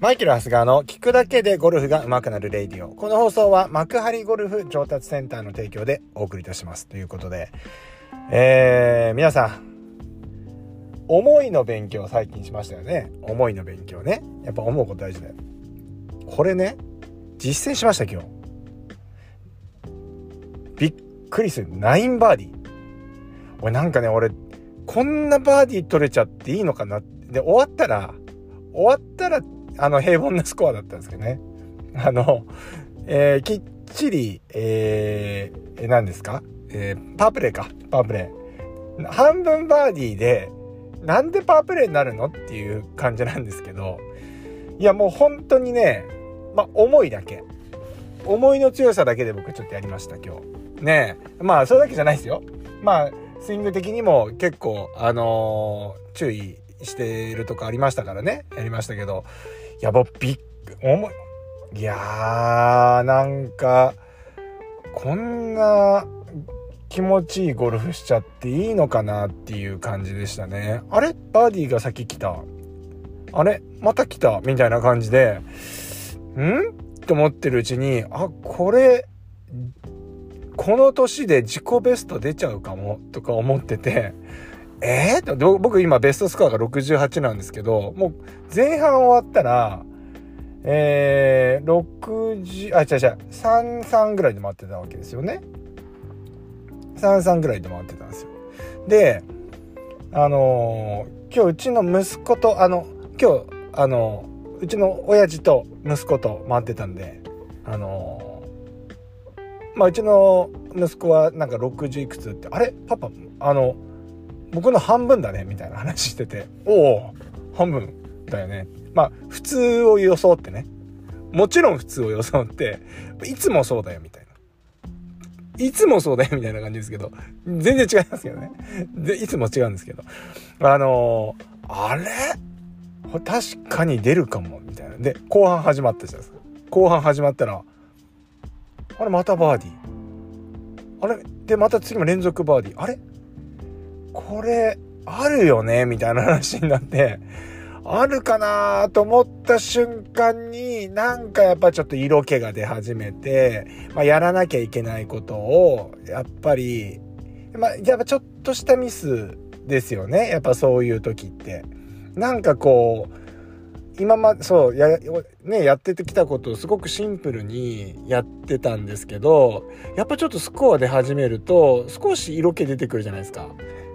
マイケル・ハスガーの聞くだけでゴルフが上手くなるレイディオ。この放送は幕張ゴルフ上達センターの提供でお送りいたします。ということで、えー、皆さん、思いの勉強最近しましたよね。思いの勉強ね。やっぱ思うこと大事だよ。これね、実践しました今日。びっくりする。9バーディー。俺なんかね、俺、こんなバーディー取れちゃっていいのかなで、終わったら、終わったらあの、平凡なスコアだったんですけどね。あの、えー、きっちり、えー、何ですか？えー、パープレイか。パープレイ。半分バーディーで、なんでパープレイになるのっていう感じなんですけど、いやもう本当にね、まあ、思いだけ。思いの強さだけで僕ちょっとやりました、今日。ねまあ、それだけじゃないですよ。まあ、スイング的にも結構、あのー、注意してるとこありましたからね。やりましたけど、やばびっ重いいやーなんかこんな気持ちいいゴルフしちゃっていいのかなっていう感じでしたね。あれ？バーディーが先来た。あれ？また来た？みたいな感じで。ん？と思ってるうちにあこれこの年で自己ベスト出ちゃうかも？とか思ってて。えー、僕今ベストスコアが68なんですけど、もう前半終わったら、えー、60、あ、違う違う、33ぐらいで回ってたわけですよね。33ぐらいで回ってたんですよ。で、あのー、今日うちの息子と、あの、今日、あのー、うちの親父と息子と回ってたんで、あのー、まあ、うちの息子はなんか60いくつって、あれ？パパ、あの、僕の半分だねみたいな話してて。おお半分だよね。まあ普通を装ってね。もちろん普通を装っていつもそうだよみたいな。いつもそうだよみたいな感じですけど。全然違いますけどね。でいつも違うんですけど。あのー、あれ？確かに出るかもみたいな。で後半始まったじゃないですか。後半始まったらあれまたバーディー。あれ？でまた次も連続バーディー。あれ？これあるよね？みたいな話になってあるかなと思った瞬間になんかやっぱちょっと色気が出始めて、まあ、やらなきゃいけないことをやっぱり、まあ、やっぱちょっとしたミスですよねやっぱそういう時って。なんかこう今までそうや,、ね、やってきたことをすごくシンプルにやってたんですけどやっぱちょっとスコアで始めると少し色気出てくるじゃないですか。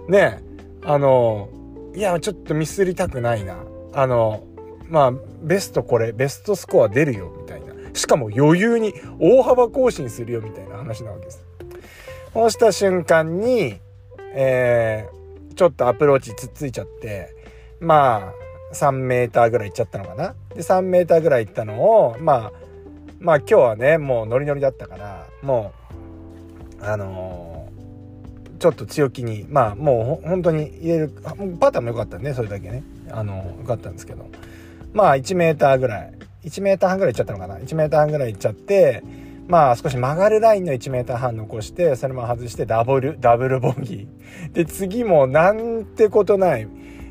ねあのいやちょっとミスりたくないな。あのまあベストこれベストスコア出るよみたいな。しかも余裕に大幅更新するよみたいな話なわけです。そうした瞬間にえー、ちょっとアプローチつっついちゃってまあ3メーターぐらい行っちゃったのかな。で3メーターぐらい行ったのをまあまあ今日はねもうノリノリだったからもうあのーちょっと強気にまあもう本当に入れるパターンも良かったねそれだけね。あの良かったんですけど。まあ 1m ぐらい。1m 半ぐらいいっちゃったのかな。1m 半ぐらいいっちゃってまあ少し曲がるラインの 1m 半残してそれも外してダブルダブルボギー。で次もなんてことない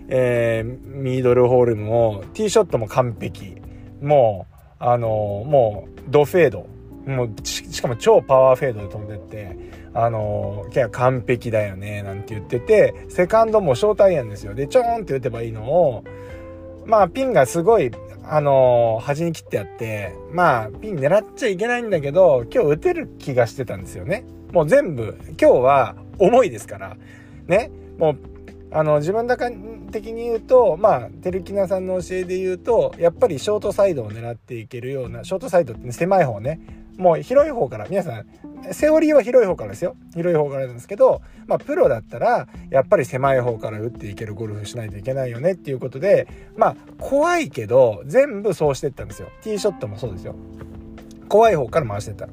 えー、ミードルホールもティーショットも完璧。もうあのもうドフェード。もうしかも超パワーフェードで飛んでってあのー、完璧だよね、なんて言ってて、セカンドもショートアイアンですよ。で、ちょーんって打てばいいのを、まあ、ピンがすごい、あの、端に切ってあって、まあ、ピン狙っちゃいけないんだけど、今日打てる気がしてたんですよね。もう全部、今日は重いですから、ね、もう、あの、自分だか的に言うと、まあ、テルキナさんの教えで言うと、やっぱりショートサイドを狙っていけるような、ショートサイドって、ね、狭い方ね、もう広い方から、皆さん、セオリーは広い方からですよ。広い方からなんですけど、まあ、プロだったら、やっぱり狭い方から打っていけるゴルフしないといけないよねっていうことで、まあ、怖いけど、全部そうしてったんですよ。ティーショットもそうですよ。怖い方から回してった。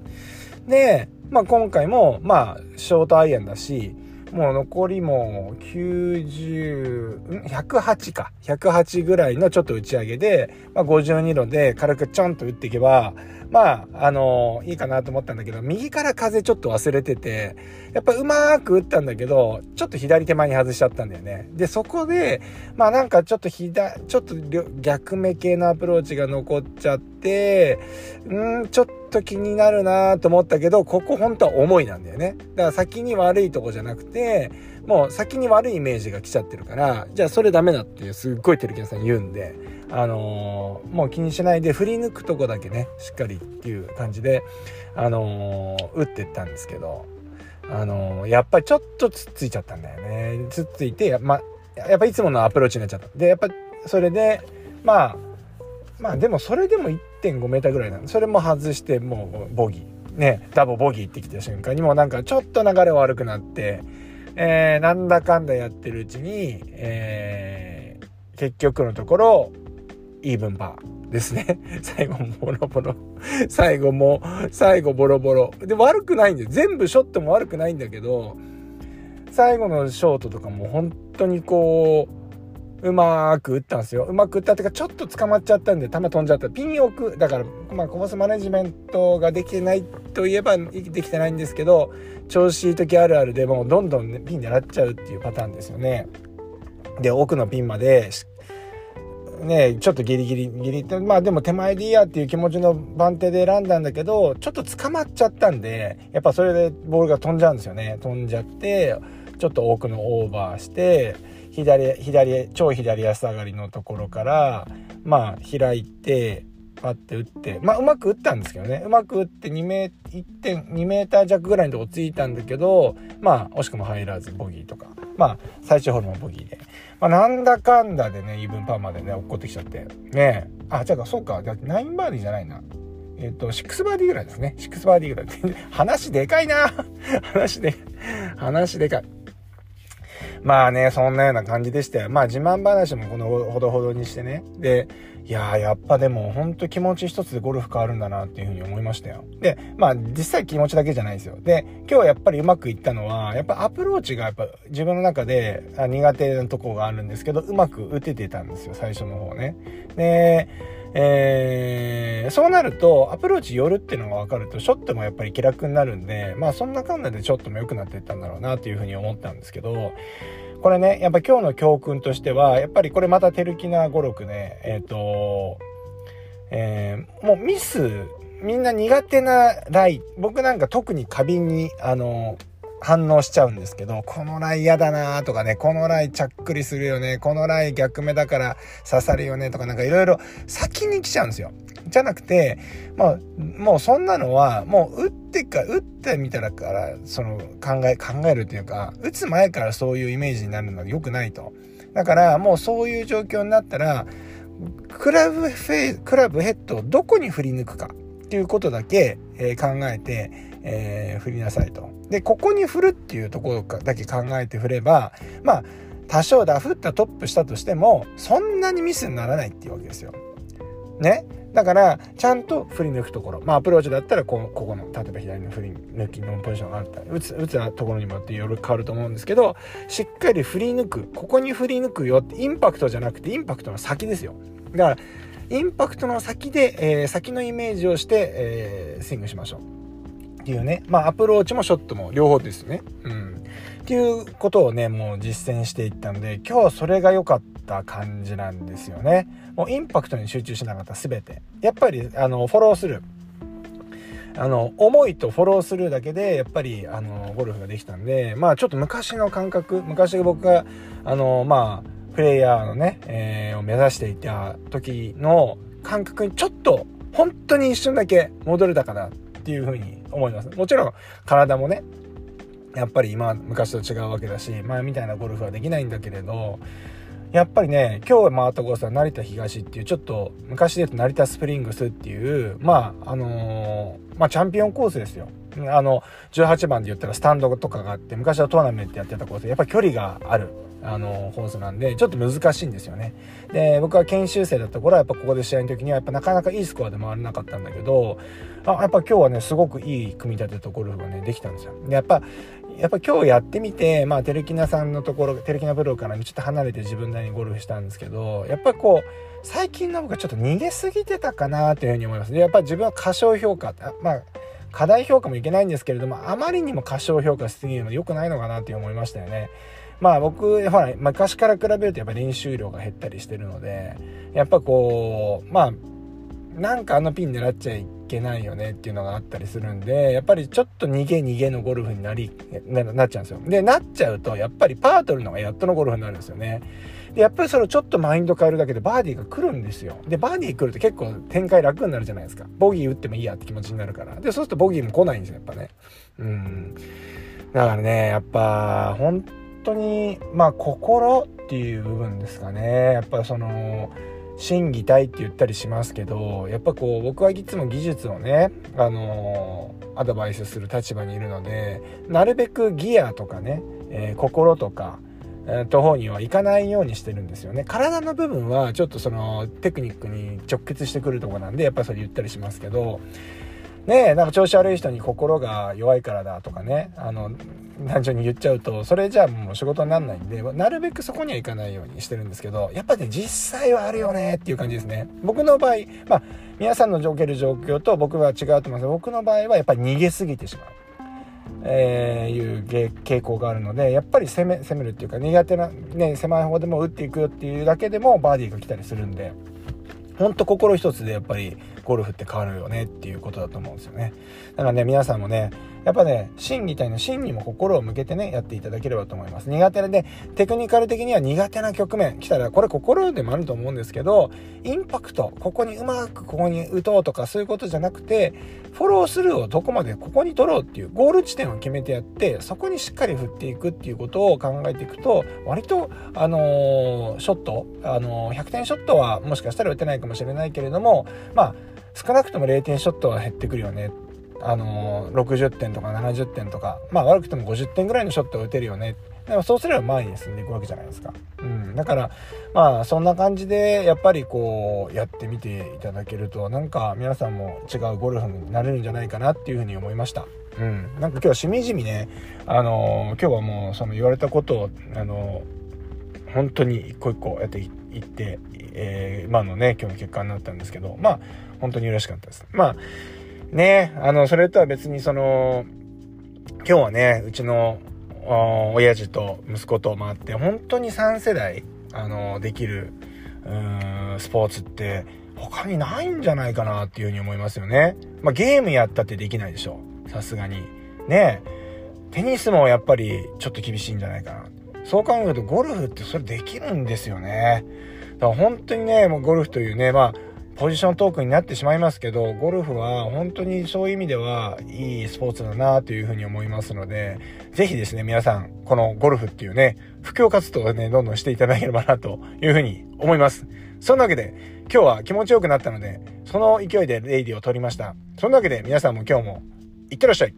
で、まあ、今回も、まあ、ショートアイアンだし、もう残りも90、ん ?108 か。108ぐらいのちょっと打ち上げで、まあ、52度で軽くちょんと打っていけば、まあ、あの、いいかなと思ったんだけど、右から風ちょっと忘れてて、やっぱうまーく打ったんだけど、ちょっと左手前に外しちゃったんだよね。で、そこで、まあなんかちょっと左、ちょっと逆目系のアプローチが残っちゃって、うん、ちょっと気になるなと思ったけど、ここ本当は重いなんだよね。だから先に悪いとこじゃなくて、もう先に悪いイメージが来ちゃってるから、じゃあそれダメだってすっごいテレキャンさん言うんで、あのー、もう気にしないで振り抜くとこだけねしっかりっていう感じで、あのー、打ってったんですけど、あのー、やっぱりちょっとつっついちゃったんだよね。つっついてまやっぱいつものアプローチになっちゃった。でやっぱそれでまあまあでもそれでも 1.5m ぐらいなんでそれも外してもうボギー。ねダボボギーってきた瞬間にもうなんかちょっと流れ悪くなって、えー、なんだかんだやってるうちに、えー、結局のところイーブンパーですね。最後もボロボロ。最後も、最後ボロボロ。で、悪くないんで。全部ショットも悪くないんだけど、最後のショートとかも本当にこう、うまく打ったんですよ。うまく打ったっていうか、ちょっと捕まっちゃったんで、球飛んじゃった。ピン置く。だから、まあ、コースマネジメントができてないといえば、できてないんですけど、調子いい時あるあるでもうどんどん、ね、ピン狙っちゃうっていうパターンですよね。で、奥のピンまでね、ちょっとギリギリ、ギリって、まあでも手前でいいやっていう気持ちの番手で選んだんだけど、ちょっと捕まっちゃったんで、やっぱそれでボールが飛んじゃうんですよね。飛んじゃって、ちょっと奥のオーバーして、左、左、超左足上がりのところから、まあ開いて、パッて打って、まあうまく打ったんですけどね。うまく打って2メ ,2 メーター弱ぐらいのとこついたんだけど、まあ惜しくも入らずボギーとか。まあ最終ホールもボギーで。まあ、なんだかんだでね、イーブンパーまでね、落っこってきちゃって。ねあ、じゃあ、そうかだって。9バーディーじゃないな。えっ、と、6バーディーぐらいですね。6バーディーぐらい。話でかいな 話で、話でかい。まあね、そんなような感じでしたよ。まあ自慢話もこのほどほどにしてね。で、いやーやっぱでもほんと気持ち一つでゴルフ変わるんだなっていうふうに思いましたよ。で、まあ実際気持ちだけじゃないですよ。で、今日やっぱりうまくいったのは、やっぱアプローチがやっぱ自分の中で苦手なとこがあるんですけど、うまく打ててたんですよ、最初の方ね。で、えー、そうなると、アプローチ寄るっていうのが分かると、ショットもやっぱり気楽になるんで、まあそんなかんなでショットも良くなっていったんだろうなというふうに思ったんですけど、これね、やっぱ今日の教訓としては、やっぱりこれまたテルキナ語録ね、えっ、ー、と、えー、もうミス、みんな苦手なライ、僕なんか特に過敏に、あの、反応しちゃうんですけど、このライ嫌だなとかね、このライちゃっくりするよね、このライ逆目だから刺さるよねとかなんかいろいろ先に来ちゃうんですよ。じゃなくて、まあ、もうそんなのは、もう打ってか、打ってみたらから、その考え、考えるっていうか、打つ前からそういうイメージになるのは良くないと。だからもうそういう状況になったら、クラブフェイ、クラブヘッドをどこに振り抜くかっていうことだけ、えー、考えて、えー、振りなさいと。で、ここに振るっていうところだけ考えて振れば、まあ、多少ダフったトップしたとしても、そんなにミスにならないっていうわけですよ。ね。だから、ちゃんと振り抜くところ。まあ、アプローチだったらこ、ここの、例えば左の振り抜きのポジションがあったり、打つ、打つところにもよっていろいろ変わると思うんですけど、しっかり振り抜く。ここに振り抜くよって、インパクトじゃなくて、インパクトの先ですよ。だから、インパクトの先で、えー、先のイメージをして、えー、スイングしましょう。っていうね。まあ、アプローチもショットも両方ですね。うん。っていうことをね、もう実践していったので、今日はそれが良かった感じなんですよね。もうインパクトに集中しなかった全て。やっぱり、あの、フォローする。あの、思いとフォロースルーだけで、やっぱり、あの、ゴルフができたんで、まあ、ちょっと昔の感覚、昔僕が、あの、まあ、プレイヤーのね、えー、を目指していた時の感覚にちょっと、本当に一瞬だけ戻れたかなっていうふうに思います。もちろん、体もね、やっぱり今、昔と違うわけだし、前みたいなゴルフはできないんだけれど、やっぱりね、今日回ったコースは成田東っていう、ちょっと昔で言うと成田スプリングスっていう、まあ、あのー、まあ、チャンピオンコースですよ。あの、18番で言ったらスタンドとかがあって、昔はトーナメントやってたコース、やっぱ距離がある。あの、コースなんで、ちょっと難しいんですよね。で、僕は研修生だった頃は、やっぱここで試合の時には、やっぱなかなかいいスコアで回れなかったんだけど、あ、やっぱ今日はね、すごくいい組み立てとゴルフがね、できたんですよ。で、やっぱ、やっぱ今日やってみて、まあ、テレキナさんのところ、テレキナプロからちょっと離れて自分なりにゴルフしたんですけど、やっぱこう、最近の僕はちょっと逃げすぎてたかなというふうに思います。で、やっぱ自分は過小評価、まあ、過大評価もいけないんですけれども、あまりにも過小評価しすぎるの良くないのかなって思いましたよね。まあ僕、ほら、昔から比べるとやっぱ練習量が減ったりしてるので、やっぱこう、まあ、なんかあのピン狙っちゃいけないよねっていうのがあったりするんで、やっぱりちょっと逃げ逃げのゴルフになり、なっちゃうんですよ。で、なっちゃうと、やっぱりパー取るのがやっとのゴルフになるんですよね。で、やっぱりそれをちょっとマインド変えるだけでバーディーが来るんですよ。で、バーディー来ると結構展開楽になるじゃないですか。ボギー打ってもいいやって気持ちになるから。で、そうするとボギーも来ないんですよ、やっぱね。うん。だからね、やっぱ、本当に、まあ、心っていう部分ですかね。やっぱその、心技体って言ったりしますけどやっぱこう僕はいつも技術をねあの、アドバイスする立場にいるのでなるべくギアとかね、えー、心とか途方にはいかないようにしてるんですよね。体の部分はちょっとそのテクニックに直結してくるとこなんでやっぱそれ言ったりしますけど。ねえなんか調子悪い人に心が弱いからだとかね。あの単純に言っちゃうとそれじゃあもう仕事になんないんでなるべくそこにはいかないようにしてるんですけどやっぱね実際はあるよねっていう感じですね。僕の場合まあ皆さんの受ける状況と僕は違うと思います。僕の場合はやっぱり逃げすぎてしまう。えー、いう傾向があるのでやっぱり攻め攻めるっていうか苦手な、ね、狭い方でも打っていくよっていうだけでもバーディーが来たりするんでほんと心一つでやっぱりゴルフって変わるよねっていうことだと思うんですよねだからね皆さんもねやっぱね、心技体の心にも心を向けてね、やっていただければと思います。苦手で、テクニカル的には苦手な局面来たら、これ心でもあると思うんですけど、インパクト、ここにうまくここに打とうとかそういうことじゃなくて、フォロースルーをどこまでここに取ろうっていう、ゴール地点を決めてやって、そこにしっかり振っていくっていうことを考えていくと、割と、あのー、ショット、あのー、100点ショットはもしかしたら打てないかもしれないけれども、まあ、少なくとも0点ショットは減ってくるよねあのー、60点とか70点とか、まあ悪くても50点ぐらいのショットを打てるよね。でもそうすれば前に進んでいくわけじゃないですか。うん。だから、まあそんな感じで、やっぱりこう、やってみていただけると、なんか皆さんも違うゴルフになれるんじゃないかなっていうふうに思いました。うん。なんか今日しみじみね、あのー、今日はもうその言われたことを、あのー、本当に一個一個やっていって、えー、今のね、今日の結果になったんですけど、まあ、本当に嬉しかったです。まあ、ね、あの、それとは別にその、今日はね、うちの、親父と息子と回って、本当に3世代、あの、できる、うん、スポーツって、他にないんじゃないかなっていうふうに思いますよね。まあ、ゲームやったってできないでしょ。さすがに。ねテニスもやっぱりちょっと厳しいんじゃないかな。そう考えるとゴルフってそれできるんですよね。だから本当にね、もうゴルフというね、まあ、ポジショントークになってしまいますけど、ゴルフは本当にそういう意味ではいいスポーツだなというふうに思いますので、ぜひですね、皆さん、このゴルフっていうね、布教活動をね、どんどんしていただければなというふうに思います。そんなわけで、今日は気持ちよくなったので、その勢いでレイディを取りました。そんなわけで皆さんも今日もいってらっしゃい。